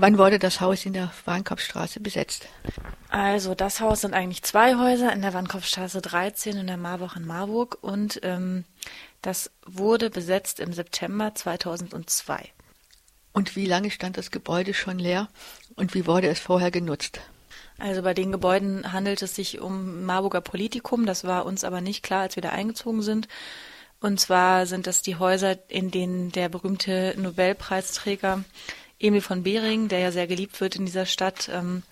Wann wurde das Haus in der Warnkopfstraße besetzt? Also das Haus sind eigentlich zwei Häuser in der Warnkopfstraße 13 in der Marburg in Marburg und ähm, das wurde besetzt im September 2002. Und wie lange stand das Gebäude schon leer und wie wurde es vorher genutzt? Also bei den Gebäuden handelt es sich um Marburger Politikum, das war uns aber nicht klar, als wir da eingezogen sind. Und zwar sind das die Häuser, in denen der berühmte Nobelpreisträger Emil von Behring, der ja sehr geliebt wird in dieser Stadt, ähm,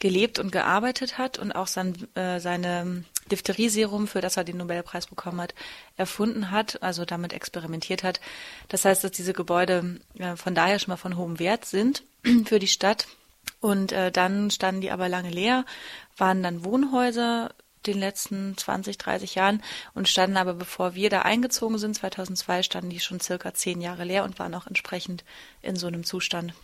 gelebt und gearbeitet hat und auch sein, äh, seine Diphtherie-Serum, für das er den Nobelpreis bekommen hat, erfunden hat, also damit experimentiert hat. Das heißt, dass diese Gebäude äh, von daher schon mal von hohem Wert sind für die Stadt. Und äh, dann standen die aber lange leer, waren dann Wohnhäuser den letzten 20, 30 Jahren und standen aber, bevor wir da eingezogen sind, 2002, standen die schon circa zehn Jahre leer und waren auch entsprechend in so einem Zustand.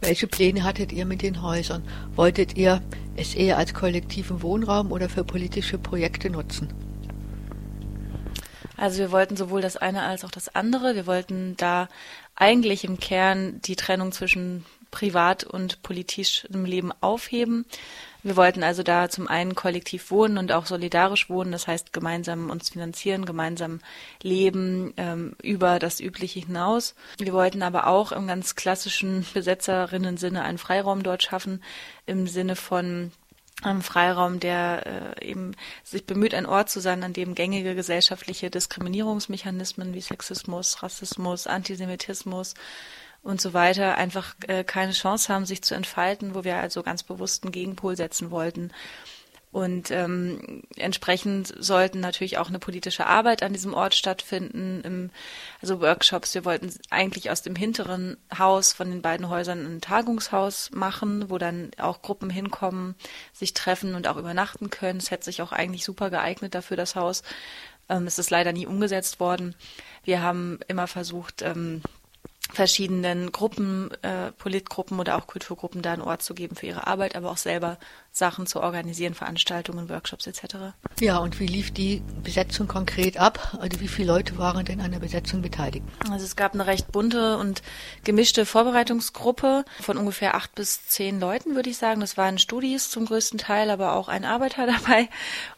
Welche Pläne hattet ihr mit den Häusern? Wolltet ihr es eher als kollektiven Wohnraum oder für politische Projekte nutzen? Also wir wollten sowohl das eine als auch das andere. Wir wollten da eigentlich im Kern die Trennung zwischen privat und politischem Leben aufheben. Wir wollten also da zum einen kollektiv wohnen und auch solidarisch wohnen, das heißt gemeinsam uns finanzieren, gemeinsam leben ähm, über das Übliche hinaus. Wir wollten aber auch im ganz klassischen Besetzerinnen-Sinne einen Freiraum dort schaffen, im Sinne von einem Freiraum, der äh, eben sich bemüht, ein Ort zu sein, an dem gängige gesellschaftliche Diskriminierungsmechanismen wie Sexismus, Rassismus, Antisemitismus, und so weiter einfach äh, keine Chance haben, sich zu entfalten, wo wir also ganz bewusst einen Gegenpol setzen wollten. Und ähm, entsprechend sollten natürlich auch eine politische Arbeit an diesem Ort stattfinden, im, also Workshops. Wir wollten eigentlich aus dem hinteren Haus von den beiden Häusern ein Tagungshaus machen, wo dann auch Gruppen hinkommen, sich treffen und auch übernachten können. Es hätte sich auch eigentlich super geeignet dafür, das Haus. Ähm, es ist leider nie umgesetzt worden. Wir haben immer versucht, ähm, verschiedenen Gruppen, äh, Politgruppen oder auch Kulturgruppen da einen Ort zu geben für ihre Arbeit, aber auch selber Sachen zu organisieren, Veranstaltungen, Workshops etc. Ja, und wie lief die Besetzung konkret ab? Also wie viele Leute waren denn an der Besetzung beteiligt? Also es gab eine recht bunte und gemischte Vorbereitungsgruppe von ungefähr acht bis zehn Leuten, würde ich sagen. Das waren Studis zum größten Teil, aber auch ein Arbeiter dabei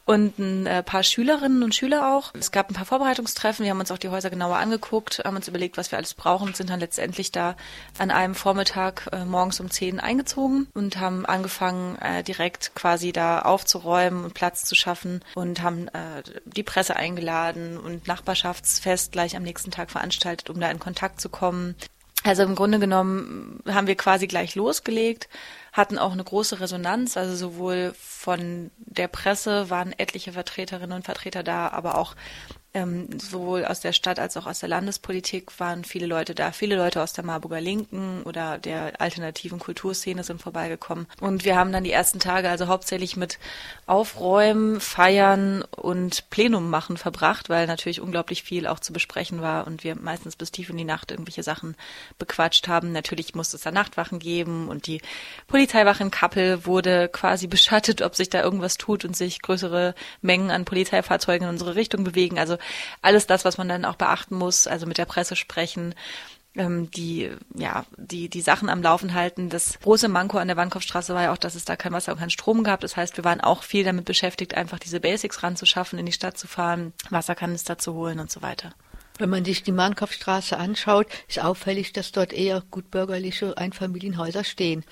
und ein äh, paar Schülerinnen und Schüler auch. Es gab ein paar Vorbereitungstreffen, wir haben uns auch die Häuser genauer angeguckt, haben uns überlegt, was wir alles brauchen und sind dann letztendlich da an einem Vormittag äh, morgens um zehn eingezogen und haben angefangen, äh, direkt quasi da aufzuräumen und Platz zu schaffen und haben äh, die Presse eingeladen und Nachbarschaftsfest gleich am nächsten Tag veranstaltet, um da in Kontakt zu kommen. Also im Grunde genommen haben wir quasi gleich losgelegt, hatten auch eine große Resonanz, also sowohl von der Presse waren etliche Vertreterinnen und Vertreter da, aber auch ähm, sowohl aus der Stadt als auch aus der Landespolitik waren viele Leute da. Viele Leute aus der Marburger Linken oder der alternativen Kulturszene sind vorbeigekommen. Und wir haben dann die ersten Tage also hauptsächlich mit Aufräumen, Feiern und Plenum machen verbracht, weil natürlich unglaublich viel auch zu besprechen war und wir meistens bis tief in die Nacht irgendwelche Sachen bequatscht haben. Natürlich musste es da Nachtwachen geben und die Polizeiwache in Kappel wurde quasi beschattet, ob sich da irgendwas tut und sich größere Mengen an Polizeifahrzeugen in unsere Richtung bewegen. Also alles das, was man dann auch beachten muss, also mit der Presse sprechen, ähm, die ja die die Sachen am Laufen halten. Das große Manko an der Wandkopfstraße war ja auch, dass es da kein Wasser und kein Strom gab. Das heißt, wir waren auch viel damit beschäftigt, einfach diese Basics ranzuschaffen, in die Stadt zu fahren, Wasserkanister zu holen und so weiter. Wenn man sich die Mahnkopfstraße anschaut, ist auffällig, dass dort eher gutbürgerliche Einfamilienhäuser stehen.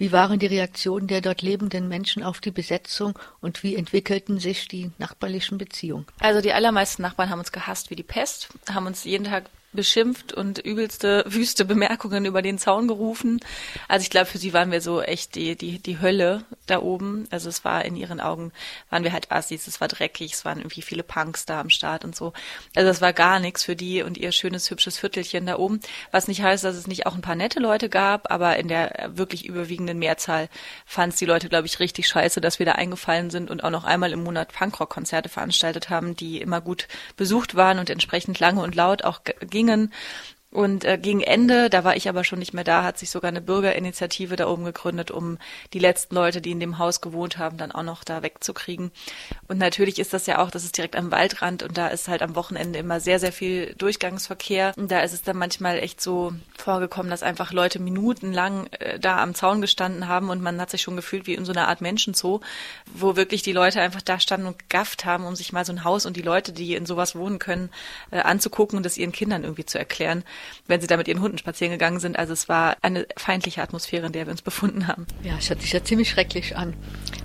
Wie waren die Reaktionen der dort lebenden Menschen auf die Besetzung und wie entwickelten sich die nachbarlichen Beziehungen? Also die allermeisten Nachbarn haben uns gehasst wie die Pest, haben uns jeden Tag beschimpft und übelste wüste Bemerkungen über den Zaun gerufen. Also ich glaube, für sie waren wir so echt die, die, die Hölle da oben. Also es war in ihren Augen, waren wir halt Assis, es war dreckig, es waren irgendwie viele Punks da am Start und so. Also es war gar nichts für die und ihr schönes, hübsches Viertelchen da oben. Was nicht heißt, dass es nicht auch ein paar nette Leute gab, aber in der wirklich überwiegenden Mehrzahl fand es die Leute, glaube ich, richtig scheiße, dass wir da eingefallen sind und auch noch einmal im Monat Punkrock-Konzerte veranstaltet haben, die immer gut besucht waren und entsprechend lange und laut auch gingen. Und äh, gegen Ende, da war ich aber schon nicht mehr da, hat sich sogar eine Bürgerinitiative da oben gegründet, um die letzten Leute, die in dem Haus gewohnt haben, dann auch noch da wegzukriegen. Und natürlich ist das ja auch, das ist direkt am Waldrand und da ist halt am Wochenende immer sehr, sehr viel Durchgangsverkehr. Und da ist es dann manchmal echt so vorgekommen, dass einfach Leute minutenlang äh, da am Zaun gestanden haben und man hat sich schon gefühlt wie in so einer Art Menschenzoo, wo wirklich die Leute einfach da standen und gafft haben, um sich mal so ein Haus und die Leute, die in sowas wohnen können, äh, anzugucken und das ihren Kindern irgendwie zu erklären wenn sie da mit ihren Hunden spazieren gegangen sind. Also es war eine feindliche Atmosphäre, in der wir uns befunden haben. Ja, es hört sich ja ziemlich schrecklich an.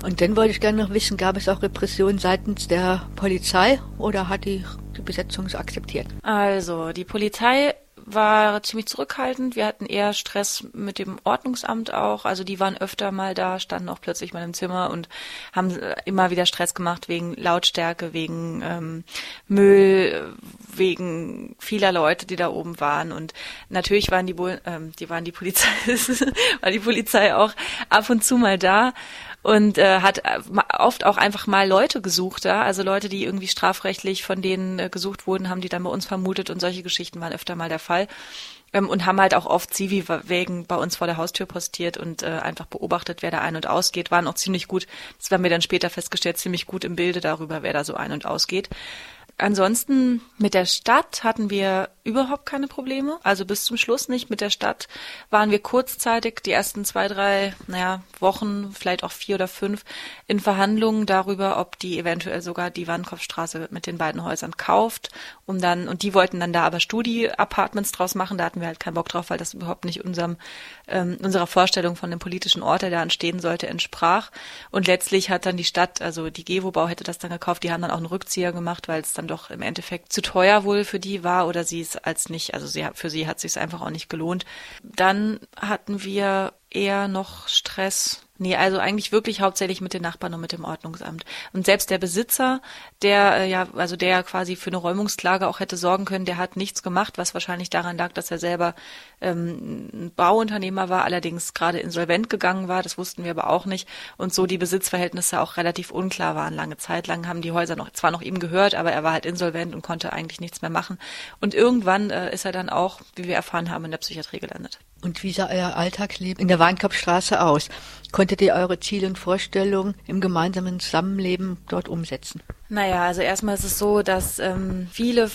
Und dann wollte ich gerne noch wissen, gab es auch Repressionen seitens der Polizei oder hat die die Besetzung so akzeptiert? Also, die Polizei war ziemlich zurückhaltend. Wir hatten eher Stress mit dem Ordnungsamt auch. Also die waren öfter mal da, standen auch plötzlich mal im Zimmer und haben äh, immer wieder Stress gemacht wegen Lautstärke, wegen ähm, Müll, wegen vieler Leute, die da oben waren. Und natürlich waren die, ähm, die waren die Polizei, war die Polizei auch ab und zu mal da und äh, hat äh, oft auch einfach mal Leute gesucht da, also Leute, die irgendwie strafrechtlich von denen äh, gesucht wurden, haben die dann bei uns vermutet und solche Geschichten waren öfter mal der Fall. Ähm, und haben halt auch oft Zivi-Wägen bei uns vor der Haustür postiert und äh, einfach beobachtet, wer da ein- und ausgeht, waren auch ziemlich gut, das haben wir dann später festgestellt, ziemlich gut im Bilde darüber, wer da so ein- und ausgeht. Ansonsten mit der Stadt hatten wir überhaupt keine Probleme, also bis zum Schluss nicht. Mit der Stadt waren wir kurzzeitig die ersten zwei, drei, naja, Wochen, vielleicht auch vier oder fünf in Verhandlungen darüber, ob die eventuell sogar die Wandenkopfstraße mit den beiden Häusern kauft, um dann, und die wollten dann da aber Studi-Apartments draus machen, da hatten wir halt keinen Bock drauf, weil das überhaupt nicht unserem, ähm, unserer Vorstellung von dem politischen Ort, der da entstehen sollte, entsprach. Und letztlich hat dann die Stadt, also die Gewobau hätte das dann gekauft, die haben dann auch einen Rückzieher gemacht, weil es dann doch im Endeffekt zu teuer wohl für die war oder sie es als nicht, also sie, für sie hat sich einfach auch nicht gelohnt. Dann hatten wir eher noch Stress Nee, also eigentlich wirklich hauptsächlich mit den Nachbarn und mit dem Ordnungsamt. Und selbst der Besitzer, der äh, ja, also der quasi für eine Räumungsklage auch hätte sorgen können, der hat nichts gemacht, was wahrscheinlich daran lag, dass er selber ähm, ein Bauunternehmer war, allerdings gerade insolvent gegangen war, das wussten wir aber auch nicht. Und so die Besitzverhältnisse auch relativ unklar waren. Lange Zeit lang haben die Häuser noch zwar noch ihm gehört, aber er war halt insolvent und konnte eigentlich nichts mehr machen. Und irgendwann äh, ist er dann auch, wie wir erfahren haben, in der Psychiatrie gelandet. Und wie sah euer Alltagsleben in der Weinkopfstraße aus? Konntet ihr eure Ziele und Vorstellungen im gemeinsamen Zusammenleben dort umsetzen? Naja, also erstmal ist es so, dass ähm, viele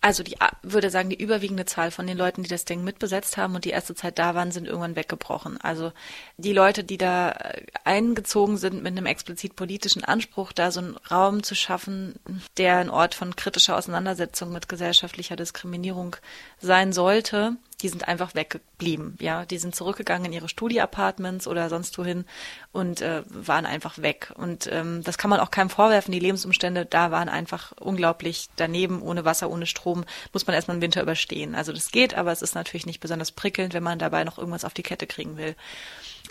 also die würde sagen, die überwiegende Zahl von den Leuten, die das Ding mitbesetzt haben und die erste Zeit da waren, sind irgendwann weggebrochen. Also die Leute, die da äh, eingezogen sind mit einem explizit politischen Anspruch, da so einen Raum zu schaffen, der ein Ort von kritischer Auseinandersetzung mit gesellschaftlicher Diskriminierung sein sollte, die sind einfach weggeblieben. Ja, die sind zurückgegangen in ihre Studieapartments oder sonst wohin und äh, waren einfach weg. Und ähm, das kann man auch keinem vorwerfen. Die Lebensumstände da waren einfach unglaublich daneben, ohne Wasser, ohne Strom, muss man erstmal einen Winter überstehen. Also das geht, aber es ist natürlich nicht besonders prickelnd, wenn man dabei noch irgendwas auf die Kette kriegen will.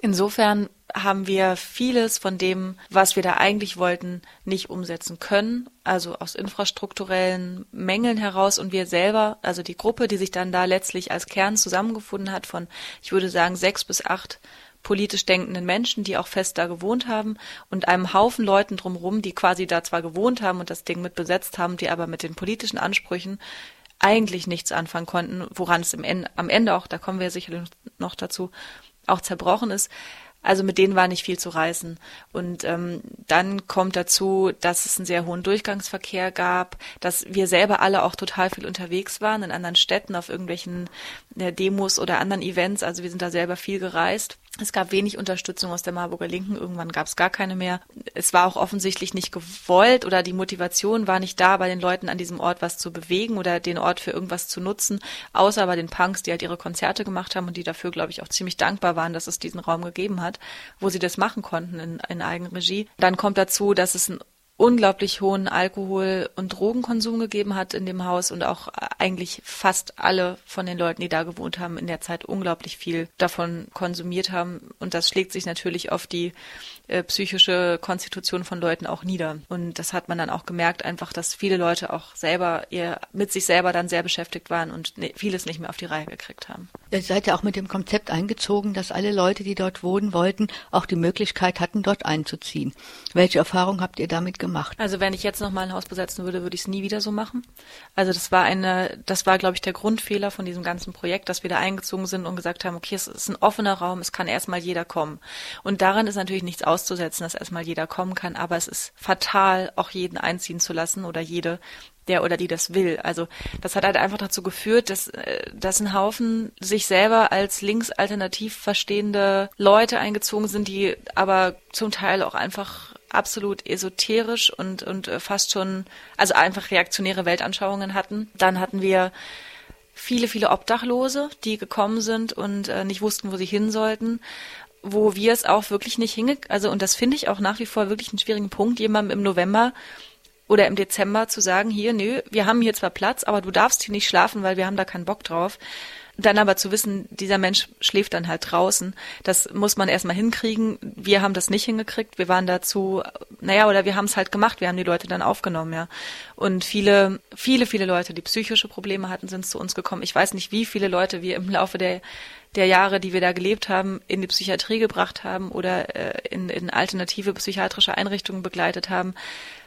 Insofern haben wir vieles von dem, was wir da eigentlich wollten, nicht umsetzen können. Also aus infrastrukturellen Mängeln heraus und wir selber, also die Gruppe, die sich dann da letztlich als Kern zusammengefunden hat von, ich würde sagen, sechs bis acht politisch denkenden Menschen, die auch fest da gewohnt haben und einem Haufen Leuten drumherum, die quasi da zwar gewohnt haben und das Ding mit besetzt haben, die aber mit den politischen Ansprüchen eigentlich nichts anfangen konnten, woran es im Ende, am Ende auch, da kommen wir sicherlich noch dazu, auch zerbrochen ist. Also mit denen war nicht viel zu reißen. Und ähm, dann kommt dazu, dass es einen sehr hohen Durchgangsverkehr gab, dass wir selber alle auch total viel unterwegs waren in anderen Städten, auf irgendwelchen äh, Demos oder anderen Events. Also wir sind da selber viel gereist. Es gab wenig Unterstützung aus der Marburger Linken, irgendwann gab es gar keine mehr. Es war auch offensichtlich nicht gewollt oder die Motivation war nicht da, bei den Leuten an diesem Ort was zu bewegen oder den Ort für irgendwas zu nutzen, außer bei den Punks, die halt ihre Konzerte gemacht haben und die dafür, glaube ich, auch ziemlich dankbar waren, dass es diesen Raum gegeben hat, wo sie das machen konnten in, in Eigenregie. Dann kommt dazu, dass es ein unglaublich hohen Alkohol- und Drogenkonsum gegeben hat in dem Haus und auch eigentlich fast alle von den Leuten, die da gewohnt haben, in der Zeit unglaublich viel davon konsumiert haben. Und das schlägt sich natürlich auf die äh, psychische Konstitution von Leuten auch nieder. Und das hat man dann auch gemerkt, einfach, dass viele Leute auch selber ihr, mit sich selber dann sehr beschäftigt waren und ne, vieles nicht mehr auf die Reihe gekriegt haben. Ihr seid ja auch mit dem Konzept eingezogen, dass alle Leute, die dort wohnen wollten, auch die Möglichkeit hatten, dort einzuziehen. Welche Erfahrungen habt ihr damit gemacht? Gemacht? Also wenn ich jetzt noch mal ein Haus besetzen würde, würde ich es nie wieder so machen. Also das war eine, das war, glaube ich, der Grundfehler von diesem ganzen Projekt, dass wir da eingezogen sind und gesagt haben, okay, es ist ein offener Raum, es kann erstmal jeder kommen. Und daran ist natürlich nichts auszusetzen, dass erstmal jeder kommen kann, aber es ist fatal, auch jeden einziehen zu lassen oder jede, der oder die das will. Also das hat halt einfach dazu geführt, dass, äh, dass ein Haufen sich selber als linksalternativ verstehende Leute eingezogen sind, die aber zum Teil auch einfach absolut esoterisch und, und äh, fast schon, also einfach reaktionäre Weltanschauungen hatten. Dann hatten wir viele, viele Obdachlose, die gekommen sind und äh, nicht wussten, wo sie hin sollten wo wir es auch wirklich nicht hinge, also und das finde ich auch nach wie vor wirklich einen schwierigen Punkt, jemandem im November oder im Dezember zu sagen, hier, nö, wir haben hier zwar Platz, aber du darfst hier nicht schlafen, weil wir haben da keinen Bock drauf. Dann aber zu wissen, dieser Mensch schläft dann halt draußen, das muss man erstmal hinkriegen. Wir haben das nicht hingekriegt. Wir waren dazu, naja, oder wir haben es halt gemacht. Wir haben die Leute dann aufgenommen, ja. Und viele, viele, viele Leute, die psychische Probleme hatten, sind zu uns gekommen. Ich weiß nicht, wie viele Leute wir im Laufe der der Jahre, die wir da gelebt haben, in die Psychiatrie gebracht haben oder äh, in, in alternative psychiatrische Einrichtungen begleitet haben.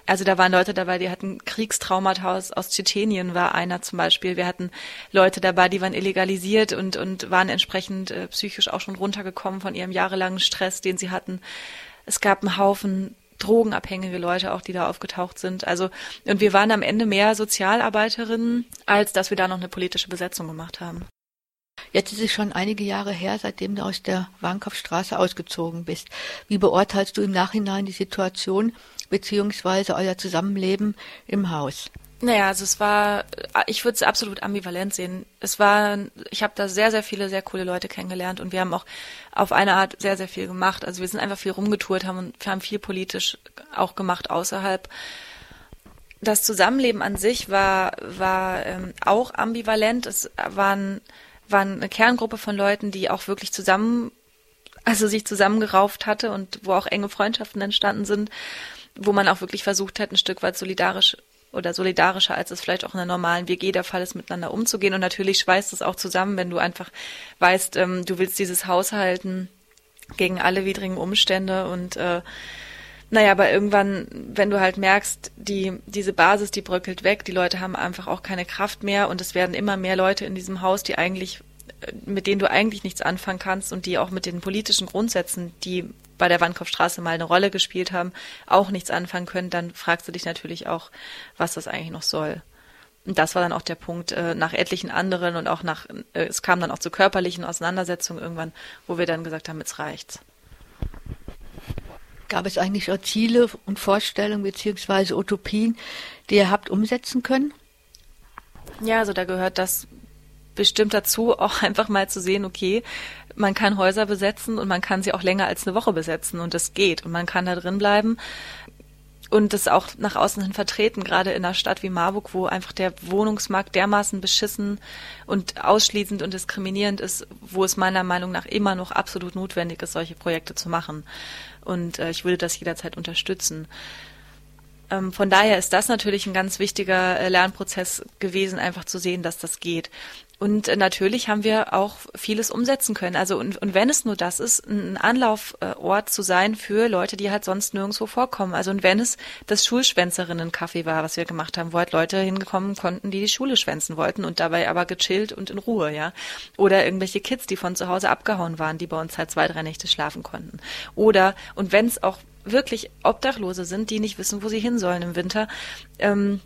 Also da waren Leute dabei, die hatten Kriegstraumata aus, aus Tschetschenien, war einer zum Beispiel. Wir hatten Leute dabei, die waren illegalisiert und, und waren entsprechend äh, psychisch auch schon runtergekommen von ihrem jahrelangen Stress, den sie hatten. Es gab einen Haufen drogenabhängige Leute auch, die da aufgetaucht sind. Also, und wir waren am Ende mehr Sozialarbeiterinnen, als dass wir da noch eine politische Besetzung gemacht haben. Jetzt ist es schon einige Jahre her, seitdem du aus der Wankopfstraße ausgezogen bist. Wie beurteilst du im Nachhinein die Situation beziehungsweise euer Zusammenleben im Haus? Naja, also es war, ich würde es absolut ambivalent sehen. Es war, ich habe da sehr, sehr viele sehr coole Leute kennengelernt und wir haben auch auf eine Art sehr, sehr viel gemacht. Also wir sind einfach viel rumgetourt, haben wir haben viel politisch auch gemacht außerhalb. Das Zusammenleben an sich war, war ähm, auch ambivalent. Es waren waren eine Kerngruppe von Leuten, die auch wirklich zusammen, also sich zusammengerauft hatte und wo auch enge Freundschaften entstanden sind, wo man auch wirklich versucht hat, ein Stück weit solidarisch oder solidarischer, als es vielleicht auch in einer normalen WG der Fall ist, miteinander umzugehen. Und natürlich schweißt es auch zusammen, wenn du einfach weißt, ähm, du willst dieses Haus halten gegen alle widrigen Umstände und äh, naja, aber irgendwann, wenn du halt merkst, die, diese Basis, die bröckelt weg, die Leute haben einfach auch keine Kraft mehr und es werden immer mehr Leute in diesem Haus, die eigentlich, äh, mit denen du eigentlich nichts anfangen kannst und die auch mit den politischen Grundsätzen, die bei der Wandkopfstraße mal eine Rolle gespielt haben, auch nichts anfangen können, dann fragst du dich natürlich auch, was das eigentlich noch soll. Und das war dann auch der Punkt äh, nach etlichen anderen und auch nach, äh, es kam dann auch zu körperlichen Auseinandersetzungen irgendwann, wo wir dann gesagt haben, jetzt reicht's. Gab es eigentlich auch Ziele und Vorstellungen beziehungsweise Utopien, die ihr habt umsetzen können? Ja, also da gehört das bestimmt dazu, auch einfach mal zu sehen, okay, man kann Häuser besetzen und man kann sie auch länger als eine Woche besetzen und das geht und man kann da drin bleiben und das auch nach außen hin vertreten, gerade in einer Stadt wie Marburg, wo einfach der Wohnungsmarkt dermaßen beschissen und ausschließend und diskriminierend ist, wo es meiner Meinung nach immer noch absolut notwendig ist, solche Projekte zu machen. Und äh, ich würde das jederzeit unterstützen. Ähm, von daher ist das natürlich ein ganz wichtiger äh, Lernprozess gewesen, einfach zu sehen, dass das geht. Und äh, natürlich haben wir auch vieles umsetzen können. Also und, und wenn es nur das ist, ein Anlaufort zu sein für Leute, die halt sonst nirgendwo vorkommen. Also und wenn es das Schulschwänzerinnen-Café war, was wir gemacht haben, wo halt Leute hingekommen konnten, die die Schule schwänzen wollten und dabei aber gechillt und in Ruhe, ja. Oder irgendwelche Kids, die von zu Hause abgehauen waren, die bei uns halt zwei, drei Nächte schlafen konnten. Oder und wenn es auch wirklich Obdachlose sind, die nicht wissen, wo sie hin sollen im Winter, ähm,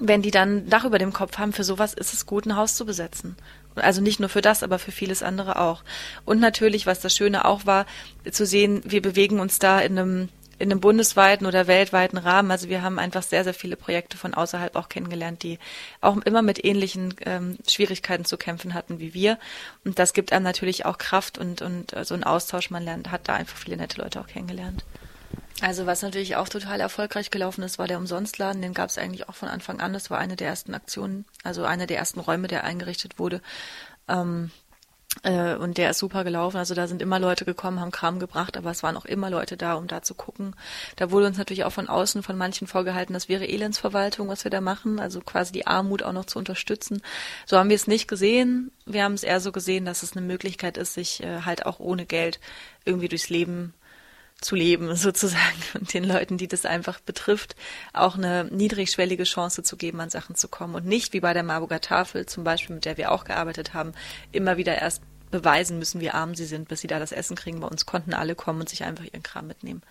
wenn die dann Dach über dem Kopf haben, für sowas ist es gut, ein Haus zu besetzen. Also nicht nur für das, aber für vieles andere auch. Und natürlich, was das Schöne auch war, zu sehen, wir bewegen uns da in einem in einem bundesweiten oder weltweiten Rahmen. Also wir haben einfach sehr, sehr viele Projekte von außerhalb auch kennengelernt, die auch immer mit ähnlichen ähm, Schwierigkeiten zu kämpfen hatten wie wir. Und das gibt einem natürlich auch Kraft und, und äh, so ein Austausch. Man lernt, hat da einfach viele nette Leute auch kennengelernt. Also was natürlich auch total erfolgreich gelaufen ist, war der Umsonstladen. Den gab es eigentlich auch von Anfang an. Das war eine der ersten Aktionen, also einer der ersten Räume, der eingerichtet wurde. Ähm, äh, und der ist super gelaufen. Also da sind immer Leute gekommen, haben Kram gebracht, aber es waren auch immer Leute da, um da zu gucken. Da wurde uns natürlich auch von außen von manchen vorgehalten, das wäre Elendsverwaltung, was wir da machen, also quasi die Armut auch noch zu unterstützen. So haben wir es nicht gesehen. Wir haben es eher so gesehen, dass es eine Möglichkeit ist, sich äh, halt auch ohne Geld irgendwie durchs Leben zu leben, sozusagen, und den Leuten, die das einfach betrifft, auch eine niedrigschwellige Chance zu geben, an Sachen zu kommen und nicht wie bei der Marburger Tafel zum Beispiel, mit der wir auch gearbeitet haben, immer wieder erst beweisen müssen, wie arm sie sind, bis sie da das Essen kriegen. Bei uns konnten alle kommen und sich einfach ihren Kram mitnehmen.